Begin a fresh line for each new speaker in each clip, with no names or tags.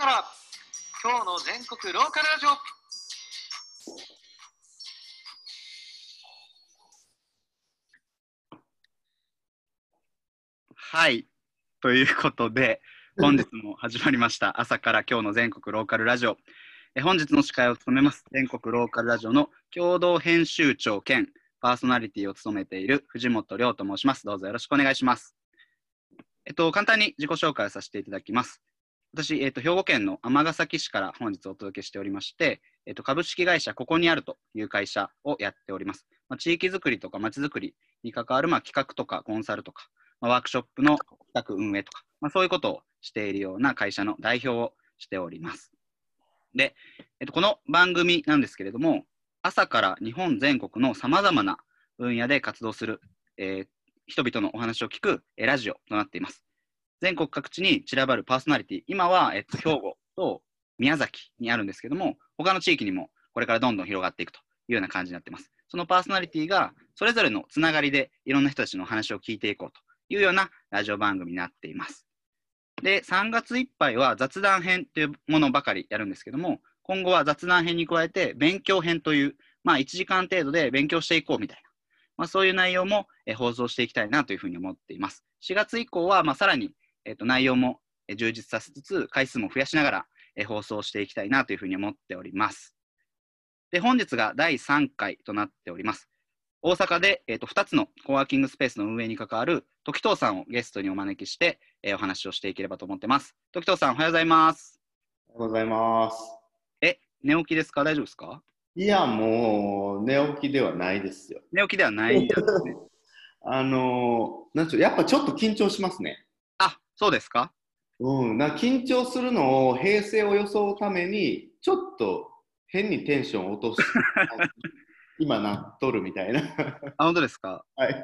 から今日の全国ローカルラジオ
はい。ということで、本日も始まりました。朝から今日の全国ローカルラジオ。え本日の司会を務めます、全国ローカルラジオの共同編集長兼パーソナリティを務めている藤本亮と申します。どうぞよろしくお願いします。えっと、簡単に自己紹介をさせていただきます。私、えっと、兵庫県の尼崎市から本日お届けしておりまして、えっと、株式会社ここにあるという会社をやっております。まあ、地域づくりとかまちづくりに関わる、まあ、企画とかコンサルとか、まあ、ワークショップの企画運営とか、まあ、そういうことをしているような会社の代表をしております。で、えっと、この番組なんですけれども、朝から日本全国のさまざまな分野で活動する、えー人々のお話を聞く、えーラジオとなっています。全国各地に散らばるパーソナリティ、今は、えっと、兵庫と宮崎にあるんですけども、他の地域にもこれからどんどん広がっていくというような感じになっています。そのパーソナリティがそれぞれのつながりでいろんな人たちのお話を聞いていこうというようなラジオ番組になっています。で、3月いっぱいは雑談編というものばかりやるんですけども、今後は雑談編に加えて勉強編という、まあ1時間程度で勉強していこうみたいな、まあそういう内容もえー放送していきたいなというふうに思っています。4月以降は、まあさらに、えっと内容もえー充実させつつ、回数も増やしながらえー放送していきたいなというふうに思っております。で、本日が第3回となっております。大阪で、えー、と2つのコワーキングスペースの運営に関わる時藤さんをゲストにお招きして、えーお話をしていければと思ってます。時藤さん、おはようございます。
おはようございます。
え、寝起きですか？大丈夫ですか？
いや、もう、寝起きではないですよ。
寝起きではないですね。
あのー、なんちゅう、やっぱちょっと緊張しますね。
あ、そうですか？
うん、な緊張するのを、平静を装うために、ちょっと変にテンションを落とす。今なっとるみたいな。
あ、本当ですか？
はい。
い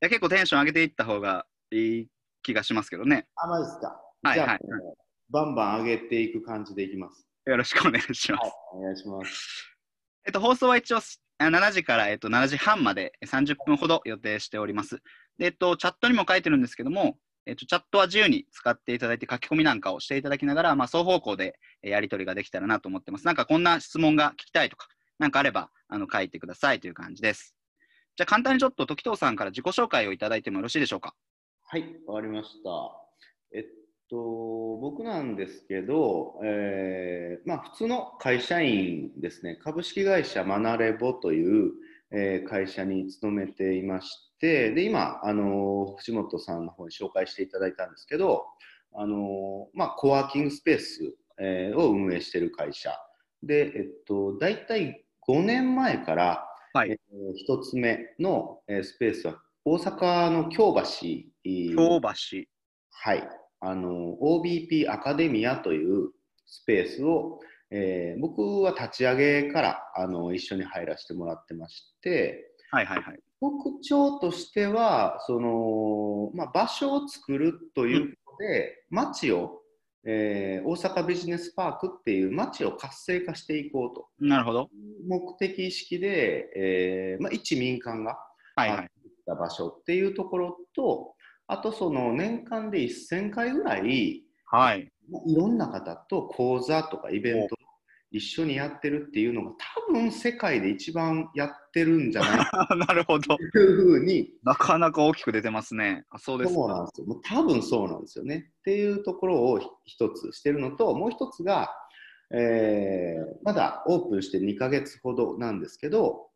や結構テンション上げていった方がいい気がしますけどね。
あ、まですか？
はいはい
じゃあ、もうバンバン上げていく感じでいきます。
よろしくお願いします。
はい、お願いします。
えっと、放送は一応あ7時から、えっと、7時半までえ30分ほど予定しております。で、えっと、チャットにも書いてるんですけども、えっと、チャットは自由に使っていただいて書き込みなんかをしていただきながら、まあ、双方向でやり取りができたらなと思ってます。なんかこんな質問が聞きたいとか、なんかあればあの書いてくださいという感じです。じゃあ簡単にちょっと時藤さんから自己紹介をいただいてもよろしいでしょうか？
はい、わかりました。えっと、僕なんですけど、えーまあ、普通の会社員ですね、株式会社マナレボという、えー会社に勤めていまして、で今、あの藤本さんの方に紹介していただいたんですけど、あのまあ、コワーキングスペース、えーを運営している会社。で、えっと、大体5年前から、
はい。
えー一つ目の、えースペースは大阪の京橋。
京橋。
はい、あの OBP アカデミアというスペースを、えー僕は立ち上げからあの一緒に入らせてもらってまして。
はいはいはい。
特徴としてはその、まあ、場所を作るということで、街を、えー大阪ビジネスパークっていう街を活性化していこうと
なるほど。
目的意識で、えーまあ、一民間が
はいはい。
った場所っていうところと、あとその年間で1000回ぐらい、
はい。
まあいろんな方と講座とかイベント一緒にやってるっていうのが多分世界で一番やってるんじゃないか
なるほど。
というふうに、
なかなか大きく出てますね。あそうですか。
そうなんですよ。もう多分そうなんですよね。っていうところを一つしてるのと、もう一つが、えーまだオープンして2ヶ月ほどなんですけど、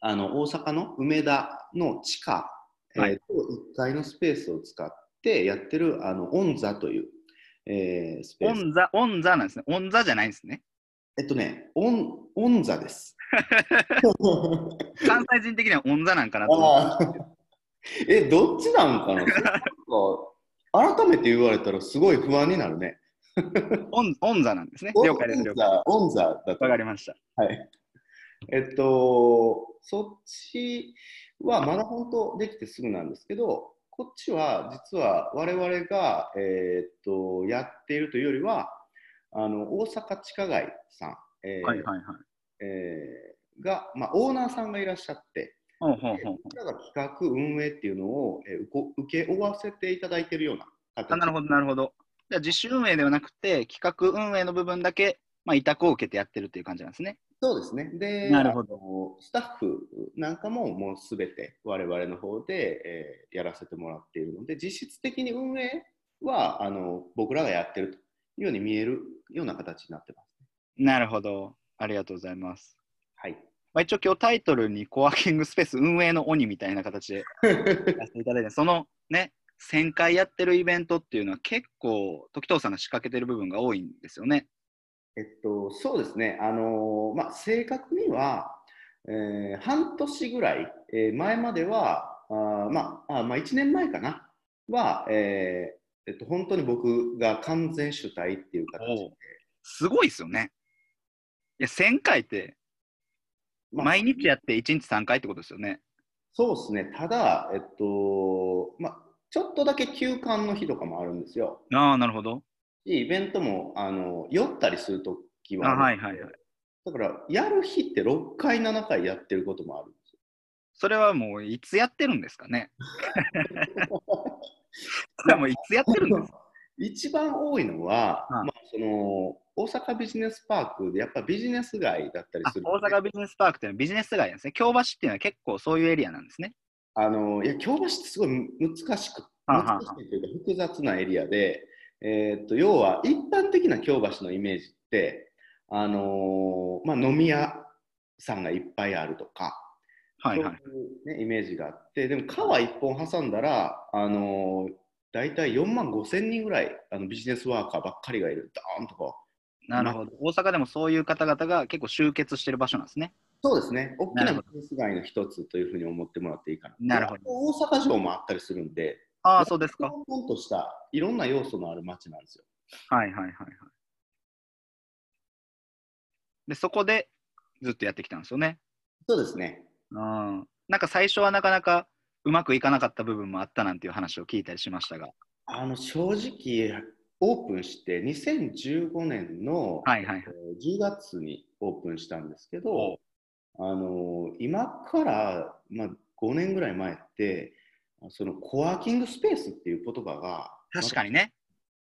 あの大阪の梅田の地下、
はい
えーと1階のスペースを使ってやってるあのオンザという、えースペース。
オンザ、オンザなんですね。オンザじゃないんですね。
えっとね、オンオンザです。
関西人的にはオンザなんかなと思
え、どっちなんかな？なんか改めて言われたらすごい不安になるね。
う。オンオンザなんですね。了解です。了解。
ザオンザだと
わかりました。
はい。えっと、そっちはまだ本当できてすぐなんですけど、こっちは実は我々が、えーっとやっているというよりは、あの大阪地下街さん、えー
はいはいはい。
えーが、まあ、オーナーさんがいらっしゃって、
ほうほうほう
こちらが企画、運営っていうのを、えー受け負わせていただいているような
あ
形
なるほど、なるほど。じゃあ自主運営ではなくて、企画運営の部分だけ、まあ、委託を受けてやってるっていう感じなんですね。
そうですね。で、
なるほど
スタッフなんかももうすべて我々の方で、えーやらせてもらっているので、実質的に運営はあの僕らがやってるというように見えるような形になってます。
なるほど。ありがとうございます。
はい。
まあ、一応今日タイトルにコワーキングスペース運営の鬼みたいな形で やっていただいて、そのね、1000回やってるイベントっていうのは結構、時藤さんが仕掛けてる部分が多いんですよね。
えっと、そうですね、あのーまあ、正確には、えー半年ぐらい、えー前までは、あーまああまあ、1年前かな、は、えーえっと、本当に僕が完全主体っていう形で、
すごいですよね。いや、1000回って
まあ
毎日やって1日3回ってことですよね。
そうですね、ただ、えっとまあ、ちょっとだけ休館の日とかもあるんですよ。
ああ、なるほど。
イベントもあの酔ったりするとき
あ
は
はいはいはい。
だから、やる日って6回、7回やってることもあるんですよ。
それはもういつやってるんですかね。それはもういつやってるんですか？
一番多いのは、
はい
まあ、その大阪ビジネスパークでやっぱビジネス街だったり
あ
する
大阪ビジネスパークっていうのはビジネス街なんですね。京橋っていうのは結構そういうエリアなんですね。
あのいや京橋ってすごい難しく難しいというか複雑なエリアで、えーっと要は一般的な京橋のイメージって、あのーまあ、飲み屋さんがいっぱいあるとか、
はいはい。
そういう、ね、イメージがあってでも川一本挟んだら、あのー、大体4万5千人ぐらいあのビジネスワーカーばっかりがいるドーンとこう
なるほど。大阪でもそういう方々が結構集結してる場所なんですね。
そうですね。大き
な
ビジネス街の一つというふうに思ってもらっていいかな。
なるほど
大阪城もあったりするんで、
ああ、そうですか。
ポンとしたいろんな要素のある街なんですよ。
はいはいはいはい。で、そこでずっとやってきたんですよね。
そうですね。
うん。なんか最初はなかなかうまくいかなかった部分もあったなんていう話を聞いたりしましたが。
あの正直、オープンして2015年の、
はいはいはい。
えー10月にオープンしたんですけど、あの今から、まあ、5年ぐらい前って、そのコワーキングスペースっていう言葉が
確かにね。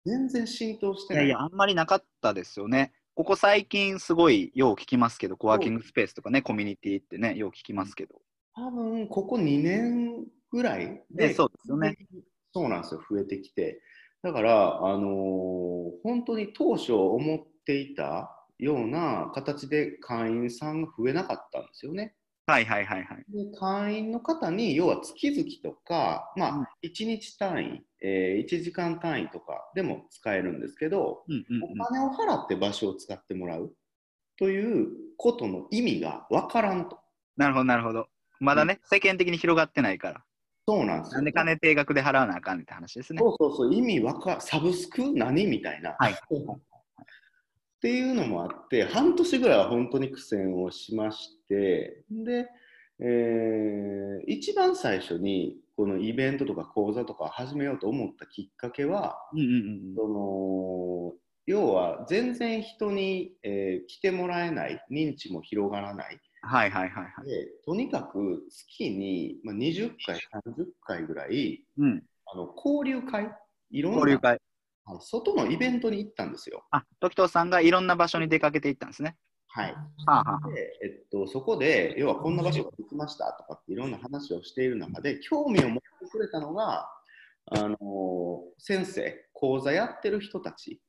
全然浸透してない。
いやいや、あんまりなかったですよね。ここ最近すごいよう聞きますけど、コワーキングスペースとかね、コミュニティってね、よう聞きますけど。
多分ここ2年ぐらいで、
ねそうですよね。
そうなんですよ、増えてきて。だから、あのー本当に当初思っていたような形で会員さんが増えなかったんですよね。
はいはいはいはい。
で会員の方に、要は月々とか、ま
うん
あ、1日単位、えー1時間単位とかでも使えるんですけど、
うんうんうん
お金を払って場所を使ってもらうということの意味がわからんと。
なるほどなるほど。まだね、世間的に広がってないから。
そうなんですよ。
なんで金定額で払わなあかんねって話ですね。
そうそうそう、意味わかサブスク？何みたいな。
はい
っていうのもあって、半年ぐらいは本当に苦戦をしまして、で、えー一番最初にこのイベントとか講座とかを始めようと思ったきっかけは、
うんうんうん
その要は全然人に、えー来てもらえない、認知も広がらない。
はいはいはいはい。
でとにかく月に、まあ、20回、30回ぐらい、
うん。
あの交流会、いろんな
交流会。
はい外のイベントに行ったんですよ。
あ、時藤さんがいろんな場所に出かけていったんですね。
はい。で、えっと、そこで、要はこんな場所ができましたとかっていろんな話をしている中で、興味を持ってくれたのが、あの先生、講座やってる人たち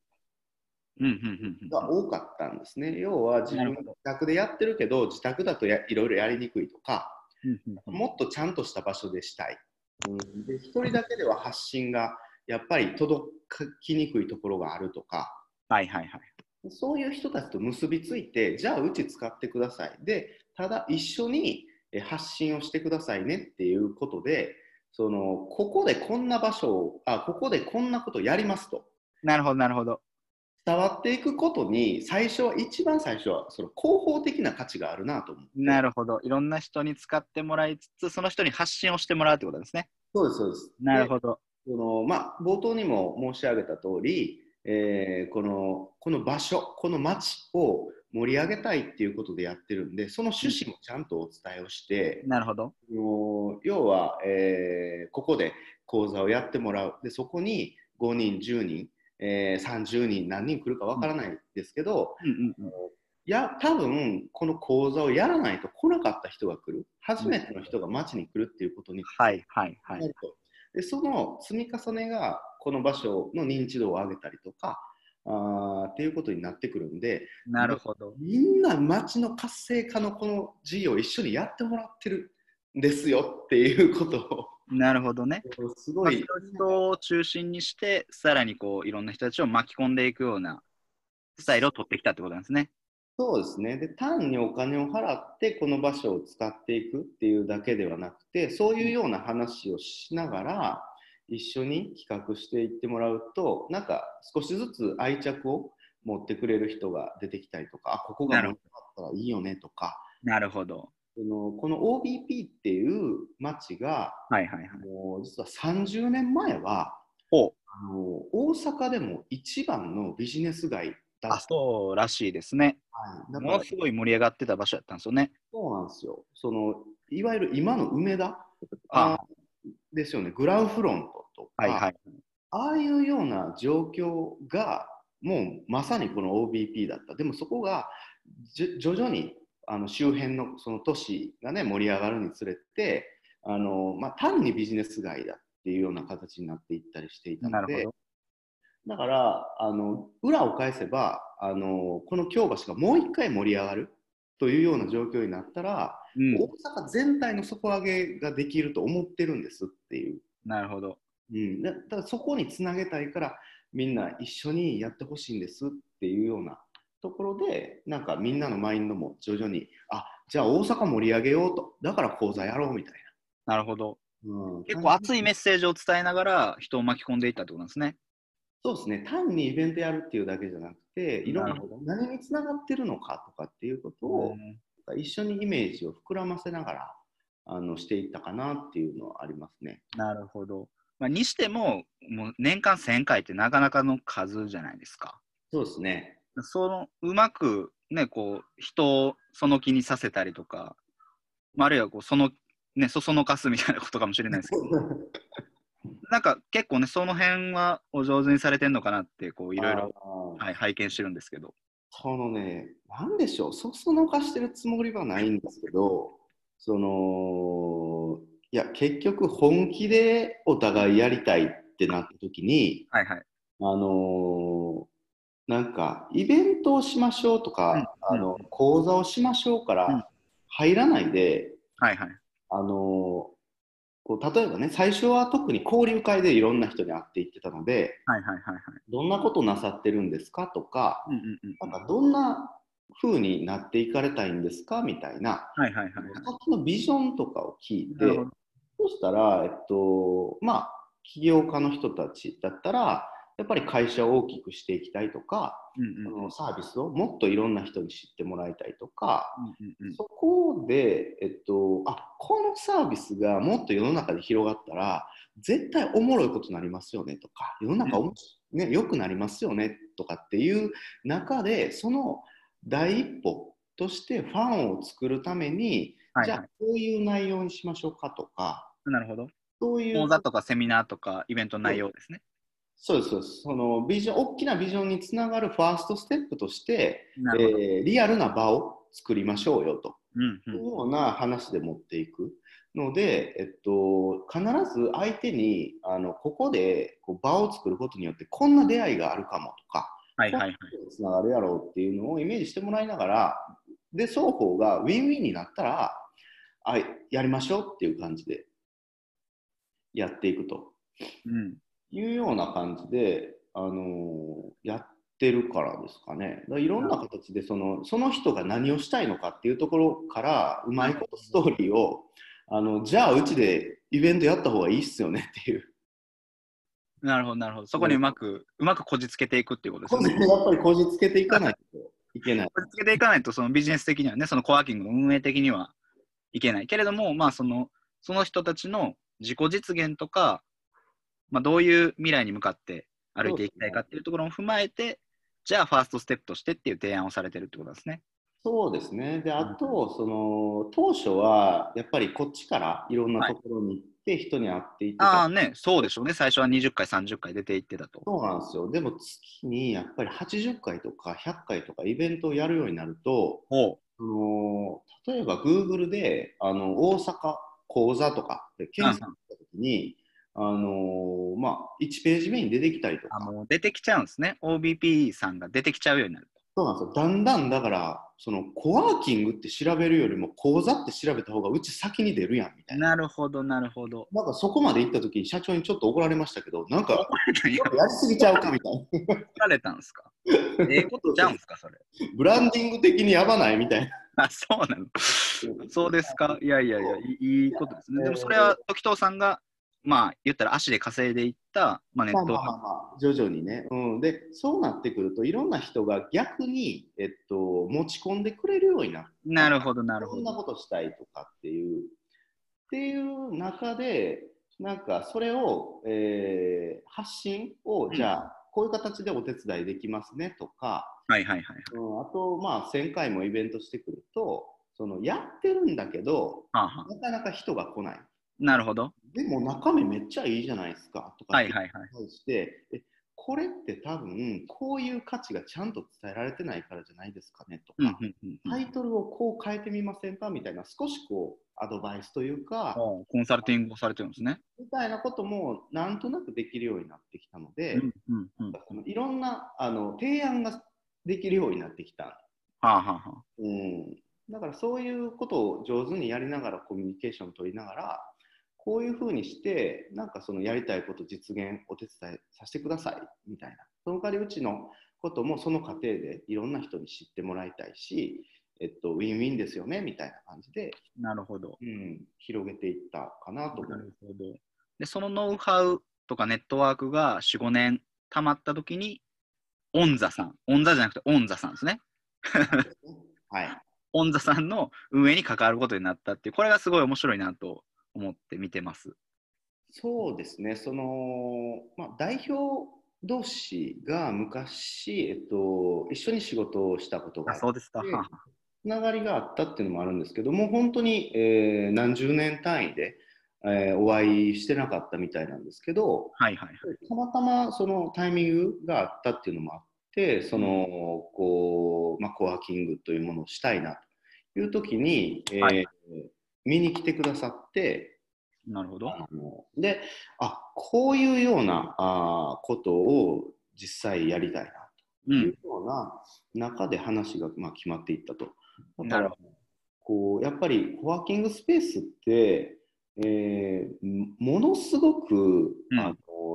うんうんうんうん。
が多かったんですね。要は自分自宅でやってるけど、自宅だとやいろいろやりにくいとか、
うんうんうん
もっとちゃんとした場所でしたい。うん、で、一人だけでは発信がやっぱり届きにくいところがあるとか、
はいはいはい。
そういう人たちと結びついて、じゃあうち使ってください。で、ただ一緒にえ発信をしてくださいねっていうことで、そのここでこんな場所をあ、ここでこんなことやりますと。
なるほどなるほど。
伝わっていくことに、最初は、一番最初は、その広報的な価値があるなと思って。
なるほど。いろんな人に使ってもらいつつ、その人に発信をしてもらうってことですね。
そうです、そうです。
なるほど。
でそのまあ、冒頭にも申し上げた通り、えーこのこの場所、この街を盛り上げたいっていうことでやってるんで、その趣旨もちゃんとお伝えをして、
なるほど。
要は、えーここで講座をやってもらう。でそこに5人10人、えー30人何人来るかわからないですけど、
うんうんうん。
いや多分この講座をやらないと来なかった人が来る。初めての人が町に来るっていうことに
はいはいは。
ないると。でその積み重ねがこの場所の認知度を上げたりとかあーっていうことになってくるんで
なるほど。
みんな町の活性化のこの事業を一緒にやってもらってるんですよっていうこと
なるほどね。
をす
まあ、
ごい
人を中心にして、さらにこういろんな人たちを巻き込んでいくようなスタイルを取ってきたってことなんですね。
そうですねで単にお金を払ってこの場所を使っていくっていうだけではなくてそういうような話をしながら一緒に企画していってもらうとなんか少しずつ愛着を持ってくれる人が出てきたりとかあここがもあったらいいよねとか
なるほど。
そのこの OBP っていう町が
はいはいはい。
もう実は30年前は。あの大阪でも一番のビジネス街だ
あ、
った
そうらしいですね。
はい
ものすごい盛り上がってた場所だったんですよね。
そうなんですよ。そのいわゆる今の梅田？
あ
あですよね、グラウフロントとか、
はいはい。
ああいうような状況がもうまさにこの OBP だった。でもそこが徐々にあの周辺のその都市がね盛り上がるにつれてあの、まあ、単にビジネス街だっていうような形になっていったりしていたので。だからあの裏を返せばあのこの京橋がもう一回盛り上がるというような状況になったら、
うん。
大阪全体の底上げができると思ってるんですっていう、
なるほど。
うん、だだからそこにつなげたいからみんな一緒にやってほしいんですっていうようなところでなんかみんなのマインドも徐々にあじゃあ大阪盛り上げようとだから講座やろうみたい
なるほど。
な、うん、
結構熱いメッセージを伝えながら人を巻き込んでいったってことなんですね。
そうですね単にイベントやるっていうだけじゃなくていろんな何につながってるのかとかっていうことを、
うん
一緒にイメージを膨らませながらあのしていったかなっていうのはありますね。
なるほど。まあ、にしても、もう年間1000回ってなかなかの数じゃないですか。
そうですね。
そのうまくね、こう人をその気にさせたりとか、まあ、あるいはこうその、ね、そそのかすみたいなことかもしれないですけど、なんか結構ね、その辺はお上手にされてんのかなって、こういろいろ、はい、拝見してるんですけど。
そのね、なんでしょう、そそのかしてるつもりはないんですけど、その、いや、結局、本気でお互いやりたいってなった時に、
はいはい。
あのーなんか、イベントをしましょうとか、
うん
あの講座をしましょうか
うん
ら入らないで、
はいはい。
あのーこう例えばね、最初は特に交流会でいろんな人に会っていってたので、
はいはいはいはい。
どんなことなさってるんですかとか、
うんうんうん
なんかどんな風になっていかれたいんですかみたいな、
はいはいはいはい。
先のビジョンとかを聞いてそしたら、えっと、まあ、起業家の人たちだったら、やっぱり会社を大きくしていきたいとか、
うんうん
そのサービスをもっといろんな人に知ってもらいたいとか、
うんうんうん
そこで、えっと、あこのサービスがもっと世の中で広がったら、絶対おもろいことになりますよねとか、世の中おも、ね、良くなりますよねとかっていう中で、その第一歩としてファンを作るために、
はいはい
じゃあこういう内容にしましょうかとか、
なるほど。
そういう
講座とかセミナーとかイベントの内容ですね。
そうですそうですそのビジョン大きなビジョンにつながるファーストステップとして。えーリアルな場を作りましょうよと
うんう
いうんような話で持っていくので、えっと、必ず相手にあのここでこう場を作ることによってこんな出会いがあるかもとか、
はいはいはい。
つながるやろうっていうのをイメージしてもらいながらで双方がウィンウィンになったらあやりましょうっていう感じでやっていくと
うん。
いうような感じで、あのーやってるからですかね。だいろんな形でそのその人が何をしたいのかっていうところからうまいことストーリーをあのじゃあうちでイベントやった方がいいっすよねっていう。
なるほどなるほど。そこにうまく、うまくこじつけていくっていうことですね。
やっぱりこじつけていかないといけない。
こじつけていかないと、そのビジネス的にはね、そのコワーキングの運営的にはいけない。けれども、まあ、その、その人たちの自己実現とか、まあ、どういう未来に向かって歩いていきたいかっていうところを踏まえて、じゃあ、ファーストステップとしてっていう提案をされてるってことですね。
そうですね。で、あと、その、当初は、やっぱりこっちからいろんなところに行って、人に会っていってた
ああね、そうでしょうね。最初は20回、30回出ていってたと。
そうなんですよ。でも月にやっぱり80回とか100回とかイベントをやるようになると、
ほ
あの例えば Google であの大阪講座とかで検索したときに、あのまあ、1ページ目に出てきたりと
あ
か、
もう出てきちゃうんですね。OBP さんが出てきちゃうようになると。
そうなんですよ。だんだんだから、そのコワーキングって調べるよりも講座って調べた方がうち先に出るやんみたいな。
なるほど、なるほど。
なんかそこまで行ったときに社長にちょっと怒られましたけど、なんか
や
やりすぎちゃうかみたいな。
怒られたんですか？ええことちゃうんですか、それ？
ブランディング的にやばないみたいな。
あ、そうなの。そうですか？いやいやいや、いいいいことですね。でもそれは時藤さんが、まあ、言ったら足で稼いでいった、まあ、ネット
まあまあまあまあ、徐々にね、うん。で、そうなってくると、いろんな人が逆に、えっと、持ち込んでくれるようになる。
なるほど、なるほ
こんな
ど。
ことしたいとかっていう、っていう中で、なんかそれを、えー発信を、じゃあ、こういう形でお手伝いできますねとか、
はいはいはい。
うん、あと、まあ、1000回もイベントしてくると、そのやってるんだけど、
はあはあ、
なかなか人が来ない。
なるほど。
でも中身めっちゃいいじゃないですかとかって
はいはいはい。
対して、えこれって多分こういう価値がちゃんと伝えられてないからじゃないですかねと
うん
か、タイトルをこう変えてみませんかみたいな少しこうアドバイスというか、
うん。コンサルティングをされてるんですね。
みたいなこともなんとなくできるようになってきたので、
うんうんうん。は
そのいろんなあの提案ができるようになってきた。
あはあはあ。
うん、だからそういうことを上手にやりながらコミュニケーションを取りながらこういうふうにしてなんかそのやりたいこと実現お手伝いさせてくださいみたいなその代わりうちのこともその過程でいろんな人に知ってもらいたいし、えっと、ウィンウィンですよねみたいな感じで、
なるほど。
うん、広げていったかなと思
な
う。
るほど。で、そのノウハウとかネットワークが4、5年溜まったときに、オンザさん、オンザじゃなくてオンザさんですね。
はい、
オンザさんの運営に関わることになったっていう、これがすごい面白いなと思って見てます。
そうですね、その、まあ、代表同士が昔、えっと、一緒に仕事をしたことがあ
あ、
って
そうですか。
つながりがあったっていうのもあるんですけども、本当に、えー何十年単位で、えーお会いしてなかったみたいなんですけど、
はいはいはい。
たまたまそのタイミングがあったっていうのもあって、そのこう、まあ、コワーキングというものをしたいなという時に、えー
はい
見に来てくださって、
なるほど。
で、あこういうようなあーことを実際やりたいな
うん。
というような中で話が、まあ、決まっていったと。だから
なるほ
こうやっぱりコワーキングスペースって、えーものすごく、
うん
あの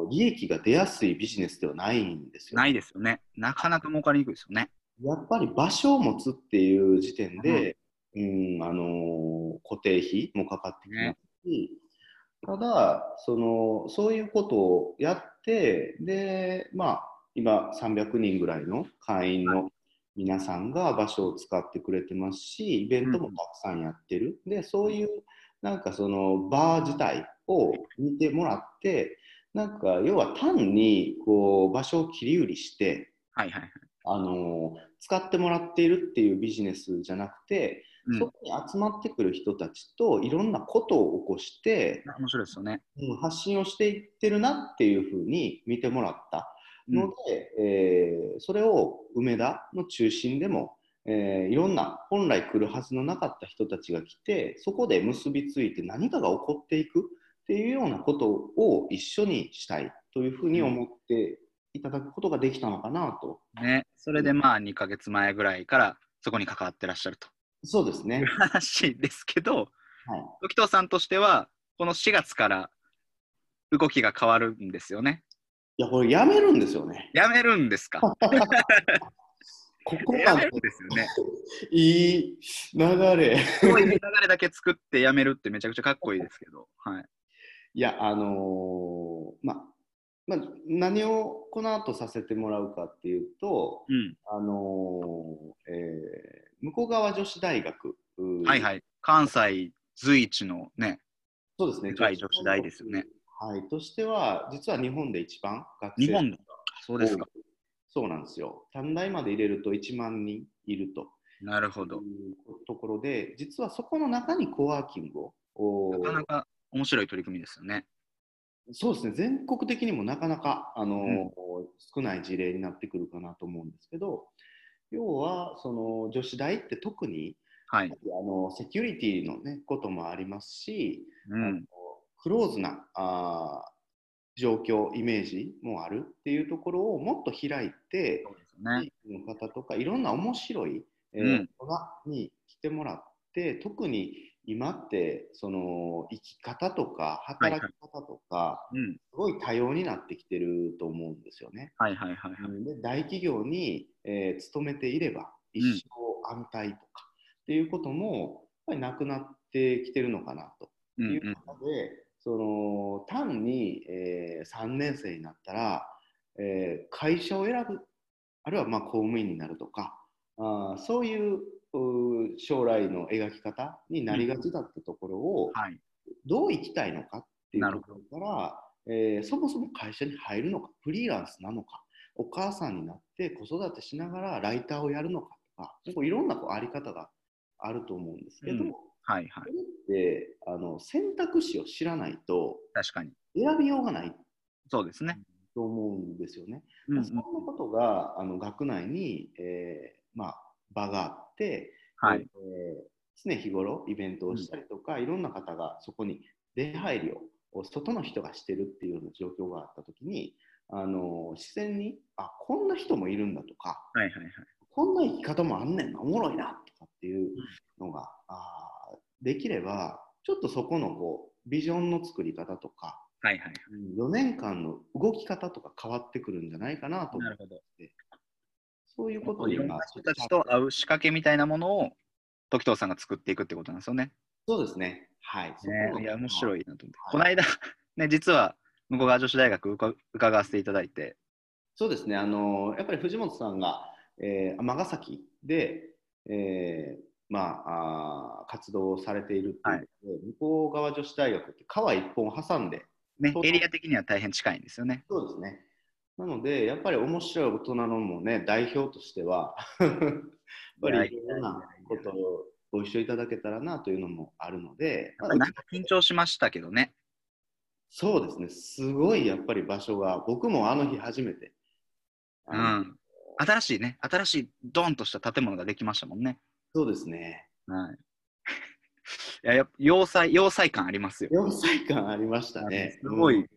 利益が出やすいビジネスではないんですよ。
ないですよね。なかなか儲かりにくいですよね。
やっぱり場所を持つっていう時点で、うんあの固定費もかかってきますし、ただその、そういうことをやって、でまあ、今、300人ぐらいの会員の皆さんが場所を使ってくれてますし、イベントもたくさんやってる、でそういうなんかそのバー自体を見てもらって、なんか要は単にこう場所を切り売りして、
はいはいはい。
あの使ってもらっているっていうビジネスじゃなくて、
うん
そこに集まってくる人たちといろんなことを起こして、
面白いですよね。
うん発信をしていってるなっていうふうに見てもらった
うん
ので、えーそれを梅田の中心でも、えーいろんな本来来るはずのなかった人たちが来てそこで結びついて何かが起こっていくっていうようなことを一緒にしたいというふうに思っていただくことができたのかなと。
ね。それでまあ2ヶ月前ぐらいからそこに関わってらっしゃると
そうですね。
話ですけど、
はい
時藤さんとしては、この4月から動きが変わるんですよね。
いや、これやめるんですよね。
やめるんですか？
ここ
やめるんですよね。
いい流れ。
すごい流れだけ作ってやめるってめちゃくちゃかっこいいですけど。はい。
いや、あのーまあ、まあ、何をこの後させてもらうかっていうと、
うん。
あのーえー向川女子大学。い。
はいはい。関西随一のね、
そうですね。
女子大ですよね。
はい。としては、実は日本で一番学生
日本ですかそうですか。
そうなんですよ。短大まで入れると1万人いると
なるほど。
ところで、実はそこの中にコワーキングを、お
なかなか面白い取り組みですよね。
そうですね、全国的にもなかなかあの、
うん
少ない事例になってくるかなと思うんですけど、要はその女子大って特に
はい。
あのセキュリティの、ね、こともありますし、
うん。
クローズなあー状況、イメージもあるっていうところをもっと開いて、
そうですよね。
地域の方とかいろんな面白い、えー
うん
に来てもらって特に今ってその生き方とか働き方とか、
うん。
すごい多様になってきてると思うんですよね。
はいはいはいはい。
で大企業に、えー勤めていれば一生安泰とかっていうこともやっぱりなくなってきてるのかなという
うんうん。
中で、その単に、えー3年生になったら、えー会社を選ぶあるいはまあ公務員になるとかあーそういう将来の描き方になりがちだったところを、
はい。
どう生きたいのかっていうところから、えーそもそも会社に入るのかフリーランスなのかお母さんになって子育てしながらライターをやるのかとかこういろんなこうあり方があると思うんですけど、
うんはいはい
そ。れってあの選択肢を知らないと
確かに。
選びようがない
そうですね。
と思うんですよね。
うんうん
そんなことがあの学内に、えーまあ、場があって、
はい。
えー常日頃イベントをしたりとか、いろんな方がそこに出入りを外の人がしてるっていうような状況があった時にあの自然にあこんな人もいるんだとか
はいはいはい。
こんな生き方もあんねんなおもろいなとかっていうのが、あーできればちょっとそこのこうビジョンの作り方とか
はいはい。
4年間の動き方とか変わってくるんじゃないかなと思って
なるほど。
そういうことを
いろん
今
な人たちと会う仕掛けみたいなものを時藤さんが作っていくってことなんですよね。
そうですね。はい。
ねいや、面白いなと思って。
はい
この間、ね、実は向こう側女子大学うか伺わせていただいて、
そうですね。あのやっぱり藤本さんが、えー尼崎で、えーまあ、あー活動をされているっていうことで、向こう側女子大学って川一本挟んで、
ねエリア的には大変近いんですよね。
そうですね。なので、やっぱり面白い大人のもね、代表としては、やっぱりいろんなことをご一緒いただけたらなというのもあるので、
なんか緊張しましたけどね。
そうですね、すごいやっぱり場所が、僕もあの日初めて。
うん。新しいね、新しいドンとした建物ができましたもんね。
そうですね。
はい。いや、やっぱ要塞、要塞感ありますよ。
4歳間ありましたね。
すごい
うん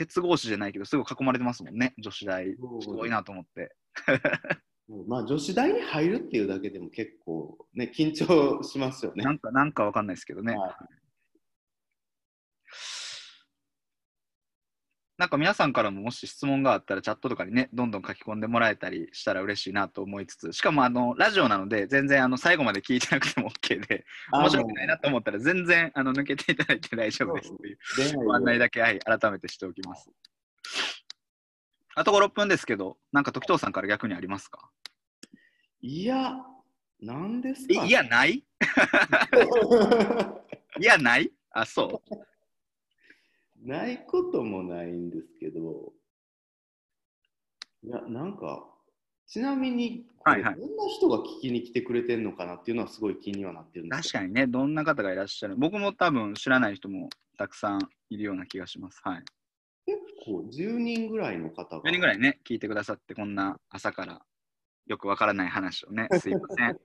鉄格子じゃないけど、すごい囲まれてますもんね、女子大。すごいなと思って。
まあ女子大に入るっていうだけでも結構ね、緊張しますよね。
なんか、なんかわかんないですけどね。
は
なんか皆さんからももし質問があったらチャットとかにね、どんどん書き込んでもらえたりしたら嬉しいなと思いつつ、しかもあのラジオなので、全然あの最後まで聞いてなくても OK で、面白くないなと思ったら全然あの抜けていただいて大丈夫ですというご案内だけ、はい、改めてしておきます。あと5、6分ですけど、なんか時藤さんから逆にありますか？
いや、なんですか、
えいや、ない？いや、ない？あ、そう。
ないこともないんですけど、いや、なんか、ちなみに、これ
はいはい
どんな人が聞きに来てくれてるのかなっていうのはすごい気にはなってるんです
確かにね、どんな方がいらっしゃる？僕も多分知らない人もたくさんいるような気がします。はい。
結構10人ぐらいの方が。
10人ぐらいね、聞いてくださって、こんな朝からよくわからない話をね、すいません。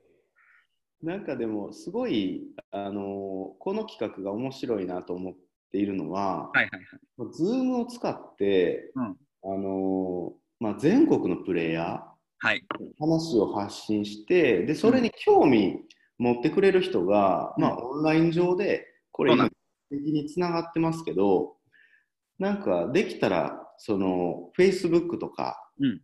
なんかでも、すごい、あのこの企画が面白いなと思っているのは、
はいはいはい。
ズームを使って、
うん。
あのまあ、全国のプレイヤ
はい。
ー、話を発信して、でそれに興味持ってくれる人が、
うん。
まあ、オンライン上で、これ今
ん、
的につながってますけど、なんかできたら、その、Facebook とか、
うん。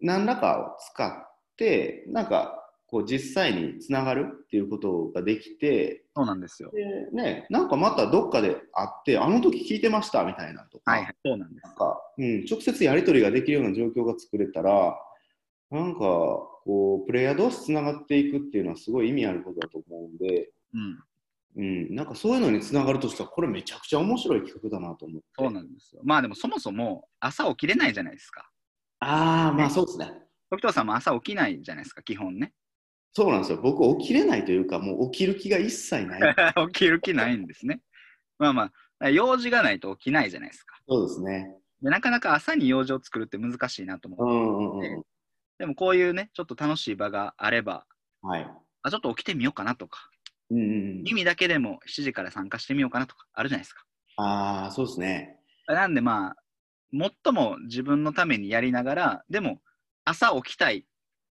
何らかを使って、なんか、こう実際につながるっていうことができて、
そうなんですよ。
でね、なんかまたどっかで会って、あの時聞いてましたみたいなとか、
はいはい。そうなんです
なん。か、うん、直接やり取りができるような状況が作れたら、なんかこう、プレイヤー同士つながっていくっていうのはすごい意味あることだと思うんで、
うん。
うん、なんかそういうのにつながるとしたら、これめちゃくちゃ面白い企画だなと思って。
そうなんですよ。まあでもそもそも朝起きれないじゃないですか。
ああ、まあそうですね。
時藤さんも朝起きないじゃないですか、基本ね。
そうなんですよ。僕、起きれないというか、もう起きる気が一切ない。
起きる気ないんですね。まあまあ、用事がないと起きないじゃないですか。
そうですね。
でなかなか朝に用事を作るって難しいなと思
う
って、
んうんうん。
でもこういうね、ちょっと楽しい場があれば、
はい。
あちょっと起きてみようかなとか、
うんうんうん。
耳だけでも7時から参加してみようかなとかあるじゃないですか。
ああ、そうですね。
なんでまあ、最も自分のためにやりながら、でも朝起きたい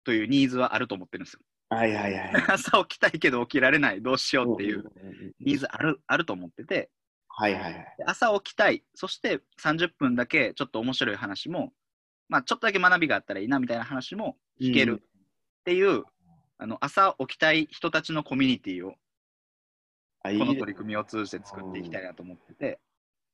というニーズはあると思ってるんですよ。
はいはいはい。
朝起きたいけど起きられない、どうしようっていう。
んんうん
ニーズあるあると思ってて、
はいはいはい。
で朝起きたい、そして30分だけちょっと面白い話も、まあ、ちょっとだけ学びがあったらいいなみたいな話も聞ける。っていう、あの朝起きたい人たちのコミュニティをこの取り組みを通じて作っていきたいなと思ってて、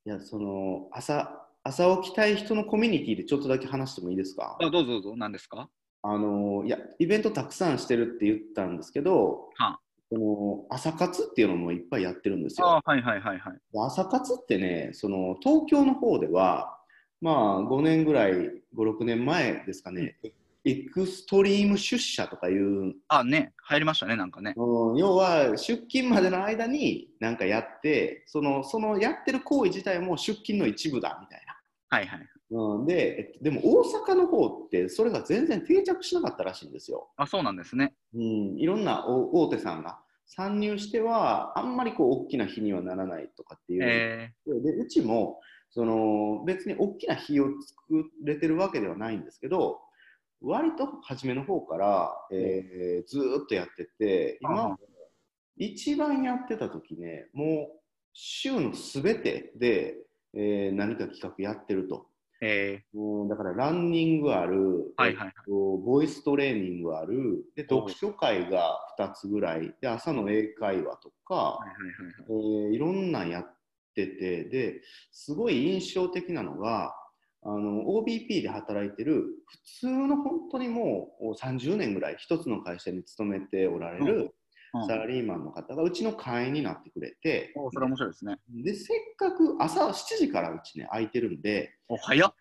いや、その、朝、朝起きたい人のコミュニティでちょっとだけ話してもいいですか？
あどうぞどうぞ、何ですか？
あの、いや、イベントたくさんしてるって言ったんですけど、
はあ
その朝活っていうのもいっぱいやってるんです
あ
よ。
はいはいはいはい。
で朝活ってね、その東京の方では、まあ5年ぐらい、5、6年前ですかね、エクストリーム出社とかいう、
あ、ね、入りましたね、なんかね。
うん要は出勤までの間になんかやって、そのそのやってる行為自体も出勤の一部だみたいな。
はいはい。
うん、で、えっとでも大阪の方ってそれが全然定着しなかったらしいんですよ。
あ、そうなんですね。
うん、いろんな大大手さんが参入してはあんまりこう大きな日にはならないとかっていう、
え
でうちもその別に大きな日を作れてるわけではないんですけど割と初めの方から、えーずーっとやってて今一番やってた時ねもう週のすべてで、えー何か企画やってると。
ー、え
うんだからランニングある、
はいはいはい。
えっとボイストレーニングある、で
お
読書会が2つぐらい、で朝の英会話とか、
ー、はいはいはいはい。
えーいろんなんやってて、ですごい印象的なのが、あの OBP で働いてる普通の本当にもう30年ぐらい一つの会社に勤めておられる
うん
サラリーマンの方がうちの会員になってくれて、
おそれ面白いですね。
でせっかく朝7時からうちね空いてるんで、
お、早っ。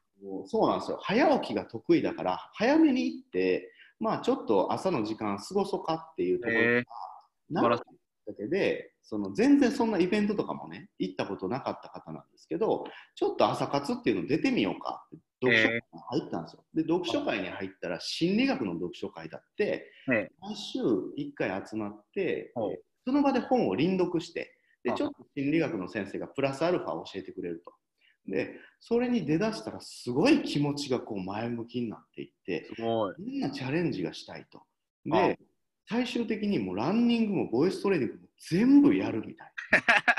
そうなんですよ。早起きが得意だから早めに行ってまあちょっと朝の時間過ごそうかっていうところがなかっただけでその全然そんなイベントとかもね行ったことなかった方なんですけどちょっと朝活っていうの出てみようかって読書会に入ったんですよで読書会に入ったら心理学の読書会だって
え
毎週1回集まってその場で本を輪読してで
あ
ちょっと心理学の先生がプラスアルファを教えてくれると。でそれに出だしたらすごい気持ちがこう前向きになっていって。みんなチャレンジがしたいと。
あ
で最終的にもうランニングもボイストレーニングも全部やるみたいな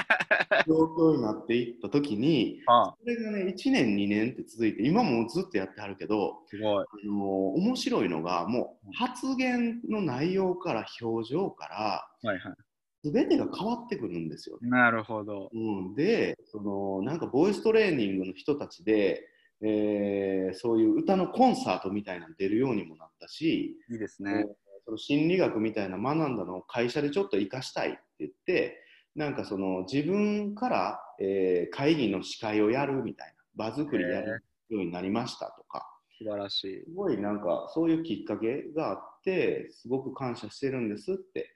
状況になっていった時に
あ、
それがね1年2年って続いて今もずっとやってはるけど
すごい。
あの面白いのがもう発言の内容から表情から
はいはい。
全てが変わってくるんですよね。
なるほど。
うん、でそのなんかボイストレーニングの人たちで、えーそういう歌のコンサートみたいなの出るようにもなったし、
いいです
えー
ね。
その心理学みたいな学んだのを会社でちょっと活かしたいって言ってなんかその自分から、えー会議の司会をやるみたいな場作りやるようになりましたとか。
素晴らしい。
すごいなんかそういうきっかけがあってすごく感謝してるんですって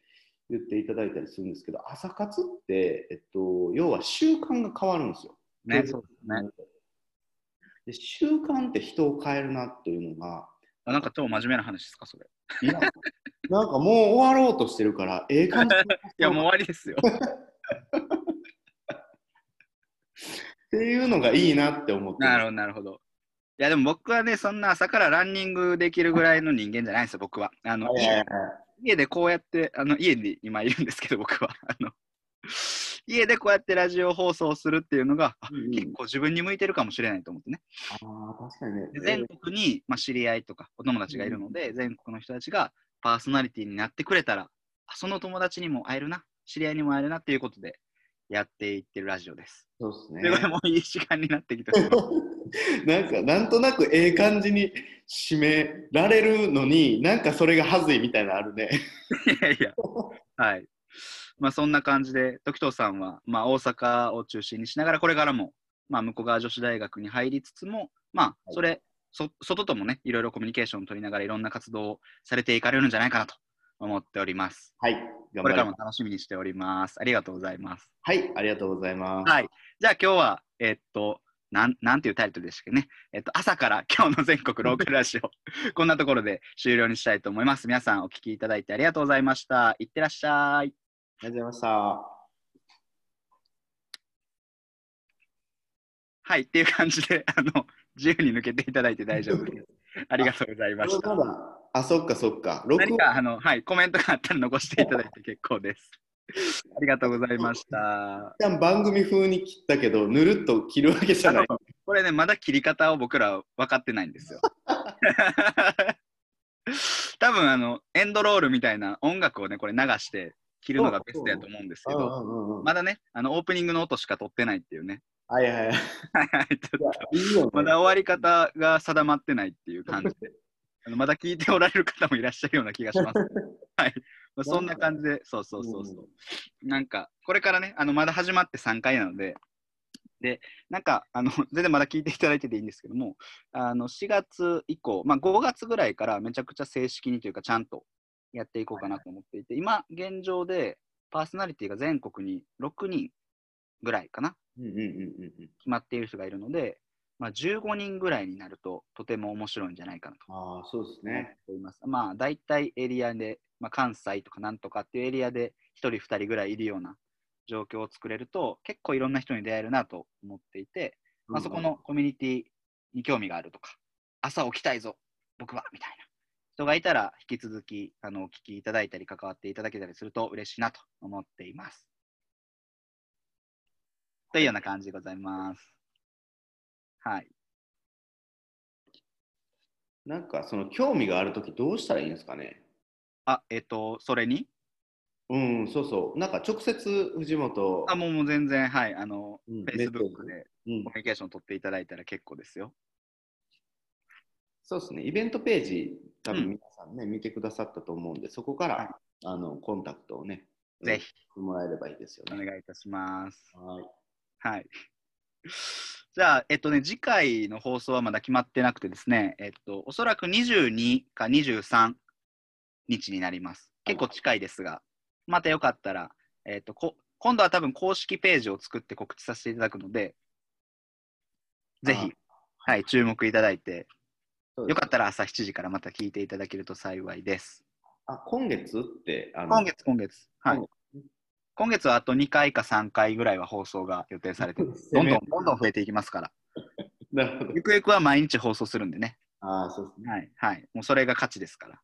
言っていただいたりするんですけど朝活って、えっと、要は習慣が変わるんですよ。
ね、そうですね。
で習慣って人を変えるなというのが
あなんか超真面目な話ですか、それ。い
いやなんかもう終わろうとしてるからええ感じ
や、もう終わりですよ。
っていうのがいいなって思って
なるほど、なるほど。いや、でも僕はね、そんな朝からランニングできるぐらいの人間じゃないんですよ、僕は。あの、家家でこうやって、あの家に今いるんですけど、僕は。あの家でこうやってラジオ放送するっていうのが、あ
うんうん
結構自分に向いてるかもしれないと思ってね。
ああ確かにね
で全国に、まあ、知り合いとかお友達がいるので、全国の人たちがパーソナリティになってくれたら、あその友達にも会えるな、知り合いにも会えるなっていうことでやっていってるラジオです。
そうですね
で、これもういい時間になってきた。
なんかなんとなくええ感じに締められるのになんかそれがはずいみたいなのあるね。
いやいや、はい。まあそんな感じで、時藤さんは、まあ、大阪を中心にしながら、これからも、まあ、向こう側女子大学に入りつつも、まあ、それ、そ外ともね、いろいろコミュニケーションを取りながら、いろんな活動をされていかれるんじゃないかなと思っております。
はい。頑
これから。も楽しみにしております。ありがとうございます。
はい。ありがとうございます。
はい。じゃあ今日は、えっと、なん、なんていうタイトルでしたっけね？えっと、朝から今日の全国ローカルラジオ、こんなところで終了にしたいと思います。皆さんお聞きいただいてありがとうございました。いってらっしゃい。
ありがとうございました。
はい。っていう感じで、あの、自由に抜けていただいて大丈夫です。ありがとうございました。
あ、そっかそっか。
何か、あの、はい、コメントがあったら残していただいて結構です。ありがとうございました。
一旦番組風に切ったけど、ぬるっと切るわけじゃない。
これね、まだ切り方を僕ら分かってないんですよ。多分あの、エンドロールみたいな音楽をね、これ流して切るのがベストやと思うんですけど、まだね、あの、オープニングの音しか取ってないっていうね。
はいはいはい。
はいはいちょっと
いいよね
まだ終わり方が定まってないっていう感じで。あのまだ聞いておられる方もいらっしゃるような気がします。はい。まあ、そんな感じで、そうそうそうそう。なんか、これからね、あのまだ始まって3回なので、で、なんか、あの 全然まだ聞いていただいてていいんですけども、あの4月以降、まあ、5月ぐらいからめちゃくちゃ正式にというか、ちゃんとやっていこうかなと思っていて、今、現状でパーソナリティが全国に6人ぐらいかな、
うんうんうんうんうん。
決まっている人がいるので、まあ、15人ぐらいになると、とても面白いんじゃないかなと
ああ、そうですね。
ています。まあ、大体エリアで、まあ、関西とかなんとかっていうエリアで1人、2人ぐらいいるような状況を作れると、結構いろんな人に出会えるなと思っていて、まあ、そこのコミュニティに興味があるとか、朝起きたいぞ、僕は、みたいな人がいたら、引き続きあのお聞きいただいたり、関わっていただけたりすると嬉しいなと思っています。というような感じでございます。はい。
なんかその興味があるときどうしたらいいんですかね？
あ、えっ、と、それに？
うん、そうそう。なんか直接藤本、
あ、もうもう全然、はい、あの、
うん
Facebook でコミュニケーション取っていただいたら結構ですよ。
そうですね。イベントページ、多
うん
分皆さんね、見てくださったと思うんで、そこから、
はい
あのコンタクトをね、
ぜひ
うんもらえればいいですよ
お
ね。
願いいたします。
はい。
はい。じゃあ、えっとね、次回の放送はまだ決まってなくてですね、えっと、おそらく22か23日になります。結構近いですが、またよかったら、えっと、こ今度は多分公式ページを作って告知させていただくので、ぜひ、はい、注目いただいて、よかったら朝7時からまた聞いていただけると幸いです。
あ、今月って、あの
今月、今月。はい
今。
今月はあと2回か3回ぐらいは放送が予定されてま す。どんどん、どんどん増えていきますから。
なるほど。
ゆくゆくは毎日放送するんでね。
ああ、そうですね。
はい。はい。もうそれが価値ですから。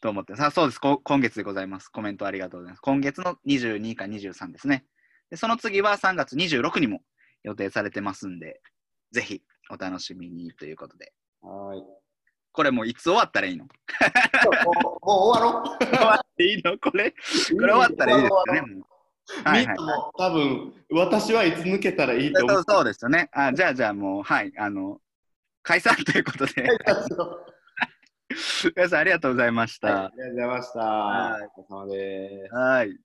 と思って。さあ、そうです。こ今月でございます。コメントありがとうございます。今月の22か23ですね。でその次は3月26にも予定されてますんで、ぜひお楽しみにということで。
はい。
これもういつ終わったらいいの？
もうもう終わろう。
終 わっていいの？これ、これ終わったらいいですよね。はいはい
多分、私はいつ抜けたらいいと思。
そううそうですよね。あじゃあ、じゃあもう、はい、あの、解散ということで、皆さんありがとうございました。
ありがとうございました。
はい
お疲れ様です。
はい